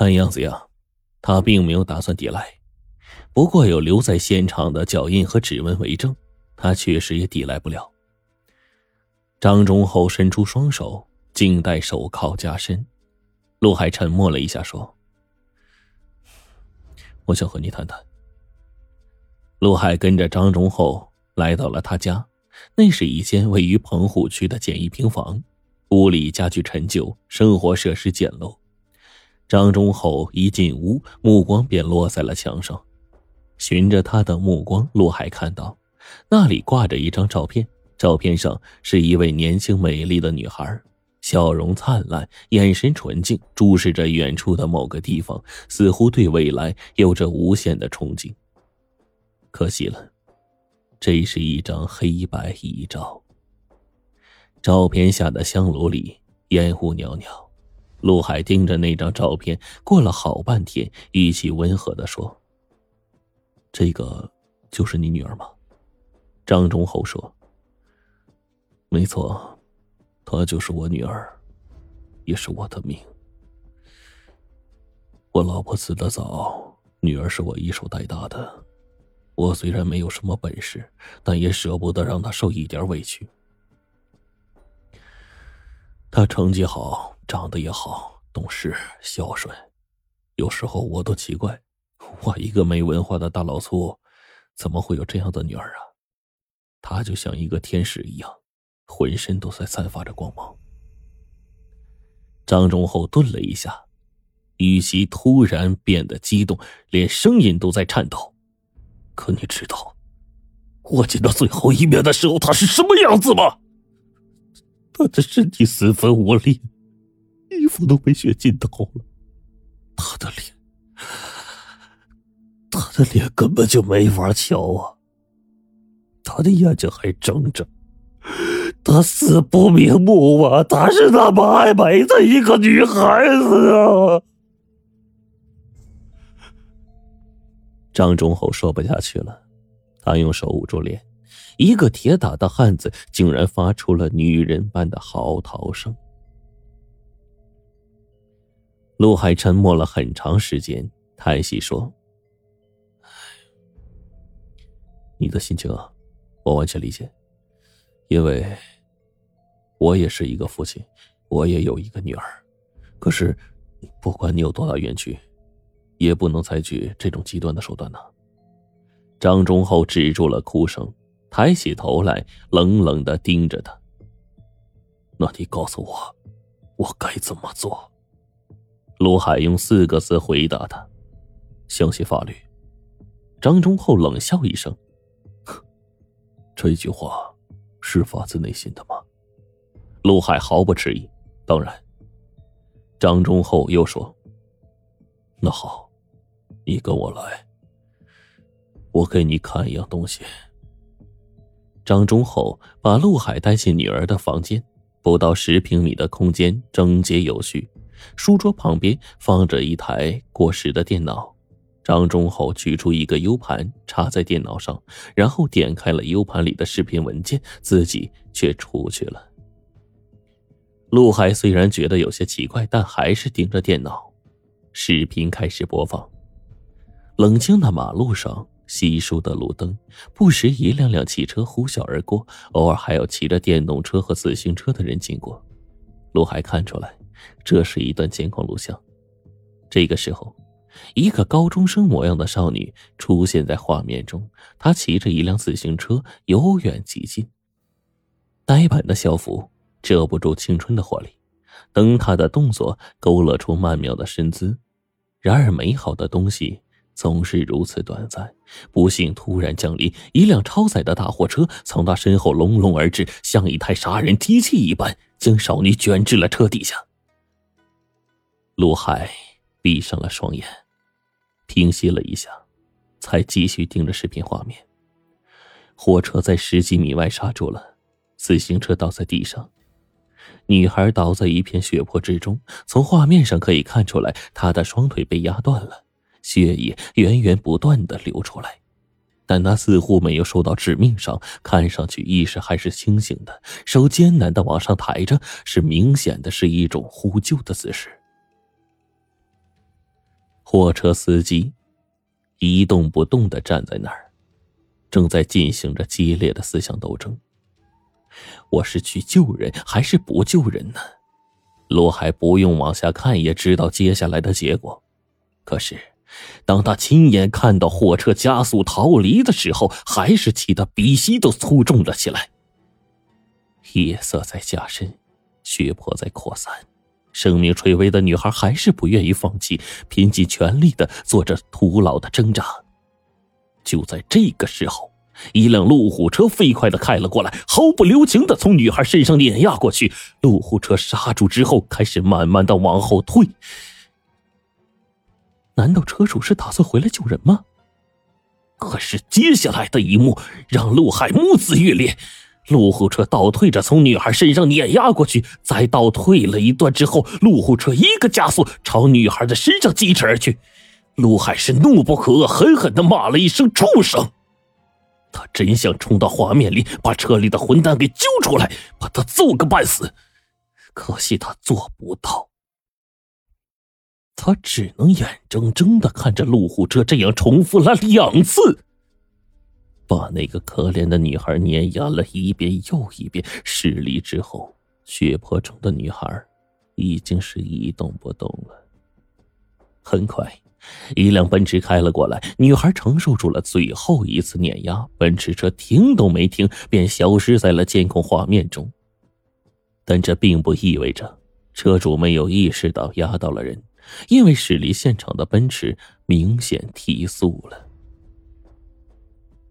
看样子呀，他并没有打算抵赖。不过有留在现场的脚印和指纹为证，他确实也抵赖不了。张忠厚伸出双手，静待手铐加深。陆海沉默了一下，说：“我想和你谈谈。”陆海跟着张忠厚来到了他家，那是一间位于棚户区的简易平房，屋里家具陈旧，生活设施简陋。张忠厚一进屋，目光便落在了墙上。循着他的目光，陆海看到，那里挂着一张照片。照片上是一位年轻美丽的女孩，笑容灿烂，眼神纯净，注视着远处的某个地方，似乎对未来有着无限的憧憬。可惜了，这是一张黑白遗照。照片下的香炉里烟雾袅袅，陆海盯着那张照片，过了好半天，语气温和的说。这个就是你女儿吗？张忠厚说：“没错，她就是我女儿，也是我的命。我老婆死的早，女儿是我一手带大的。我虽然没有什么本事，但也舍不得让她受一点委屈。她成绩好，长得也好，懂事孝顺，有时候我都奇怪。”我一个没文化的大老粗，怎么会有这样的女儿啊？她就像一个天使一样，浑身都在散发着光芒。张忠厚顿了一下，语气突然变得激动，连声音都在颤抖。可你知道，我见到最后一面的时候，她是什么样子吗？他的身体四分五裂，衣服都被血浸透了，他的脸。他的脸根本就没法瞧啊！他的眼睛还睁着，他死不瞑目啊！他是那么爱美的一个女孩子啊！张忠厚说不下去了，他用手捂住脸，一个铁打的汉子竟然发出了女人般的嚎啕声。陆海沉默了很长时间，叹息说。你的心情啊，我完全理解，因为我也是一个父亲，我也有一个女儿。可是，不管你有多大冤屈，也不能采取这种极端的手段呢。张忠厚止住了哭声，抬起头来，冷冷的盯着他。那你告诉我，我该怎么做？陆海用四个字回答他：相信法律。张忠厚冷笑一声。这句话是发自内心的吗？陆海毫不迟疑。当然。张忠厚又说：“那好，你跟我来，我给你看一样东西。”张忠厚把陆海带进女儿的房间，不到十平米的空间，整洁有序。书桌旁边放着一台过时的电脑。张忠厚取出一个 U 盘，插在电脑上，然后点开了 U 盘里的视频文件，自己却出去了。陆海虽然觉得有些奇怪，但还是盯着电脑。视频开始播放，冷清的马路上，稀疏的路灯，不时一辆辆汽车呼啸而过，偶尔还有骑着电动车和自行车的人经过。陆海看出来，这是一段监控录像。这个时候。一个高中生模样的少女出现在画面中，她骑着一辆自行车由远及近。呆板的校服遮不住青春的活力，灯塔的动作勾勒出曼妙的身姿。然而，美好的东西总是如此短暂。不幸突然降临，一辆超载的大货车从他身后隆隆而至，像一台杀人机器一般，将少女卷至了车底下。陆海闭上了双眼。平息了一下，才继续盯着视频画面。火车在十几米外刹住了，自行车倒在地上，女孩倒在一片血泊之中。从画面上可以看出来，她的双腿被压断了，血液源源不断的流出来，但他似乎没有受到致命伤，看上去意识还是清醒的，手艰难的往上抬着，是明显的是一种呼救的姿势。货车司机一动不动的站在那儿，正在进行着激烈的思想斗争。我是去救人还是不救人呢？罗海不用往下看也知道接下来的结果。可是，当他亲眼看到货车加速逃离的时候，还是气得鼻息都粗重了起来。夜色在加深，血泊在扩散，生命垂危的女孩还是不愿意放弃，拼尽全力的做着徒劳的挣扎。就在这个时候。一辆路虎车飞快的开了过来，毫不留情的从女孩身上碾压过去。路虎车刹住之后，开始慢慢的往后退。难道车主是打算回来救人吗？可是接下来的一幕让陆海目眦欲裂。路虎车倒退着从女孩身上碾压过去，再倒退了一段之后，路虎车一个加速朝女孩的身上疾驰而去。陆海是怒不可遏，狠狠的骂了一声“畜生”。他真想冲到画面里，把车里的混蛋给揪出来，把他揍个半死。可惜他做不到，他只能眼睁睁的看着路虎车这样重复了两次，把那个可怜的女孩碾压了一遍又一遍。失利之后，血泊中的女孩已经是一动不动了。很快。一辆奔驰开了过来，女孩承受住了最后一次碾压，奔驰车停都没停，便消失在了监控画面中。但这并不意味着车主没有意识到压到了人，因为驶离现场的奔驰明显提速了。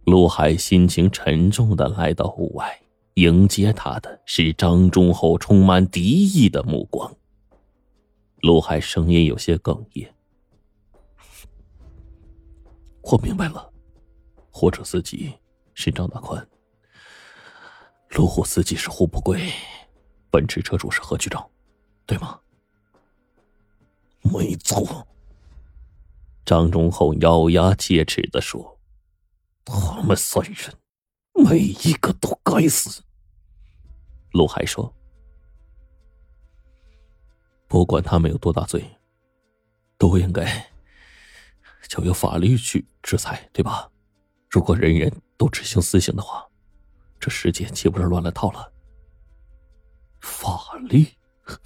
陆海心情沉重的来到屋外，迎接他的是张忠厚充满敌意的目光。陆海声音有些哽咽。我明白了，货车司机是张大宽，路虎司机是胡不贵，奔驰车主是何局长，对吗？没错。张忠厚咬牙切齿的说：“他们三人，每一个都该死。”陆海说：“不管他们有多大罪，都应该。”交由法律去制裁，对吧？如果人人都执行死刑的话，这世界岂不是乱了套了？法律？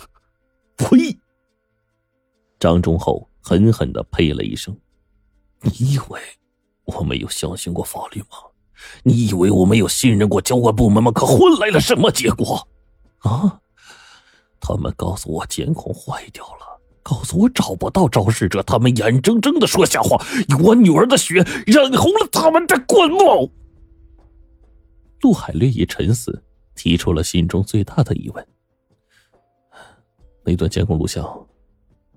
呸！张忠厚狠狠的呸了一声：“你以为我没有相信过法律吗？你以为我没有信任过交管部门吗？可换来了什么结果？啊？他们告诉我监控坏掉了。”告诉我找不到肇事者，他们眼睁睁的说瞎话，用我女儿的血染红了他们的官帽。陆海略一沉思，提出了心中最大的疑问：那段监控录像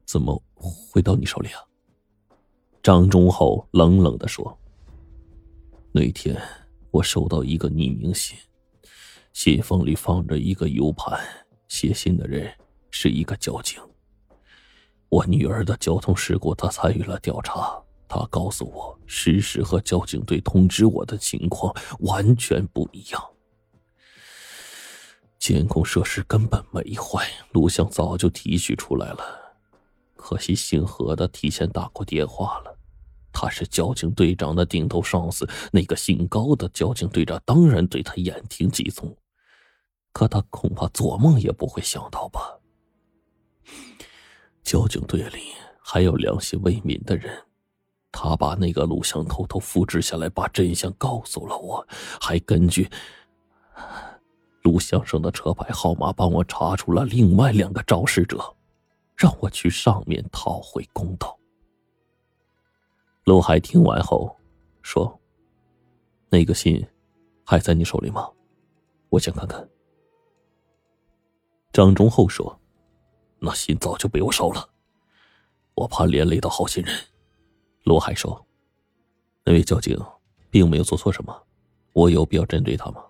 怎么会到你手里啊？张忠厚冷冷的说：“那天我收到一个匿名信，信封里放着一个 U 盘，写信的人是一个交警。”我女儿的交通事故，他参与了调查。他告诉我，事实和交警队通知我的情况完全不一样。监控设施根本没坏，录像早就提取出来了。可惜姓何的提前打过电话了，他是交警队长的顶头上司。那个姓高的交警队长当然对他言听计从，可他恐怕做梦也不会想到吧。交警队里还有良心未泯的人，他把那个录像偷偷复制下来，把真相告诉了我，还根据录像上的车牌号码帮我查出了另外两个肇事者，让我去上面讨回公道。陆海听完后说：“那个信还在你手里吗？我想看看。”张忠厚说。那信早就被我烧了，我怕连累到好心人。罗海说：“那位交警并没有做错什么，我有必要针对他吗？”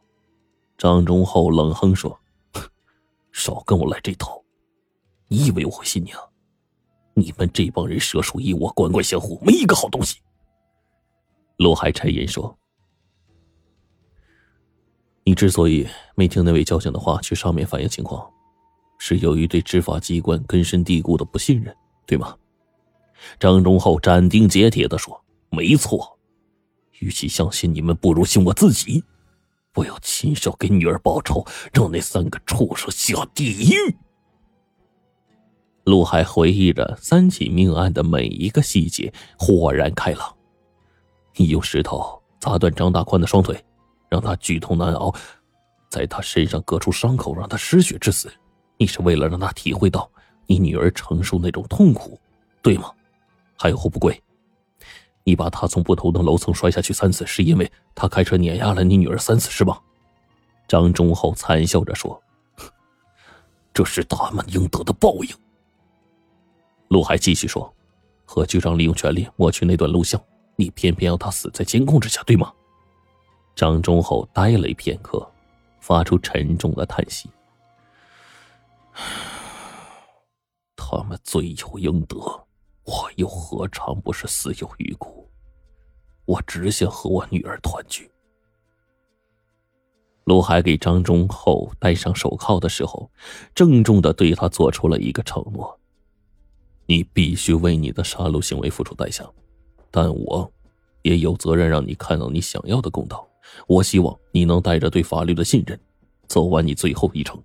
张忠厚冷哼说：“少跟我来这套！你以为我会信你啊？你们这帮人蛇鼠一窝，官官相护，没一个好东西。”罗海沉吟说：“你之所以没听那位交警的话，去上面反映情况。”是由于对执法机关根深蒂固的不信任，对吗？张忠厚斩钉截铁的说：“没错，与其相信你们，不如信我自己。我要亲手给女儿报仇，让那三个畜生下地狱。”陆海回忆着三起命案的每一个细节，豁然开朗。你用石头砸断张大宽的双腿，让他剧痛难熬，在他身上割出伤口，让他失血致死。你是为了让他体会到你女儿承受那种痛苦，对吗？还有侯不贵，你把他从不同的楼层摔下去三次，是因为他开车碾压了你女儿三次，是吧？张忠厚惨笑着说：“ 这是他们应得的报应。”陆海继续说：“何局长利用权力抹去那段录像，你偏偏要他死在监控之下，对吗？”张忠厚呆了一片刻，发出沉重的叹息：“他们罪有应得。”我又何尝不是死有余辜？我只想和我女儿团聚。陆海给张忠厚戴上手铐的时候，郑重的对他做出了一个承诺：你必须为你的杀戮行为付出代价，但我也有责任让你看到你想要的公道。我希望你能带着对法律的信任，走完你最后一程。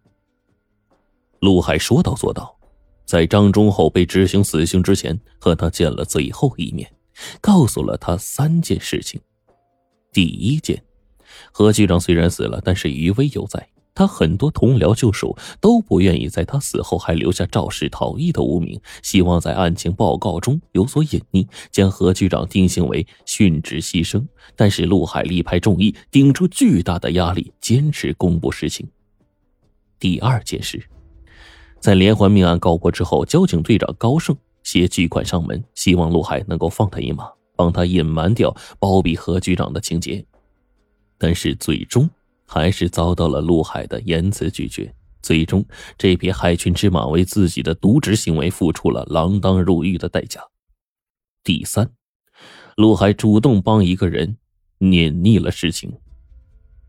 陆海说到做到。在张忠厚被执行死刑之前，和他见了最后一面，告诉了他三件事情。第一件，何局长虽然死了，但是余威犹在。他很多同僚旧属都不愿意在他死后还留下肇事逃逸的污名，希望在案情报告中有所隐匿，将何局长定性为殉职牺牲。但是陆海力排众议，顶住巨大的压力，坚持公布实情。第二件事。在连环命案告破之后，交警队长高胜携巨款上门，希望陆海能够放他一马，帮他隐瞒掉包庇何局长的情节。但是最终还是遭到了陆海的严词拒绝。最终，这匹害群之马为自己的渎职行为付出了锒铛入狱的代价。第三，陆海主动帮一个人碾溺了事情，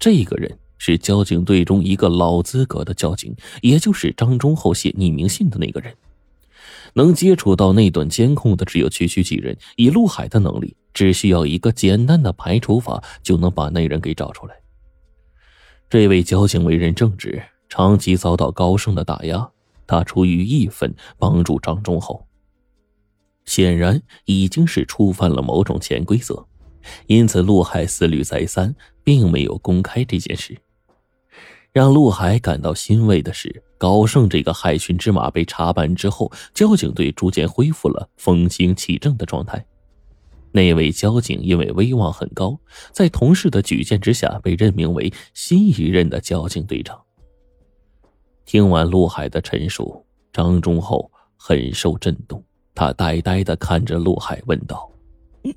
这个人。是交警队中一个老资格的交警，也就是张忠厚写匿名信的那个人。能接触到那段监控的只有区区几人。以陆海的能力，只需要一个简单的排除法，就能把那人给找出来。这位交警为人正直，长期遭到高盛的打压，他出于义愤帮助张忠厚，显然已经是触犯了某种潜规则，因此陆海思虑再三，并没有公开这件事。让陆海感到欣慰的是，高盛这个害群之马被查办之后，交警队逐渐恢复了风清气正的状态。那位交警因为威望很高，在同事的举荐之下，被任命为新一任的交警队长。听完陆海的陈述，张忠厚很受震动，他呆呆的看着陆海，问道：“你，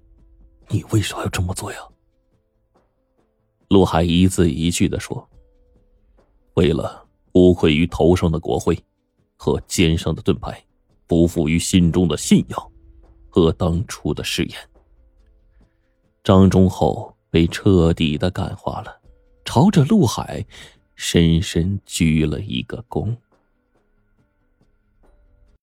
你为啥要这么做呀？”陆海一字一句的说。为了无愧于头上的国徽和肩上的盾牌，不负于心中的信仰和当初的誓言，张忠厚被彻底的感化了，朝着陆海深深鞠了一个躬。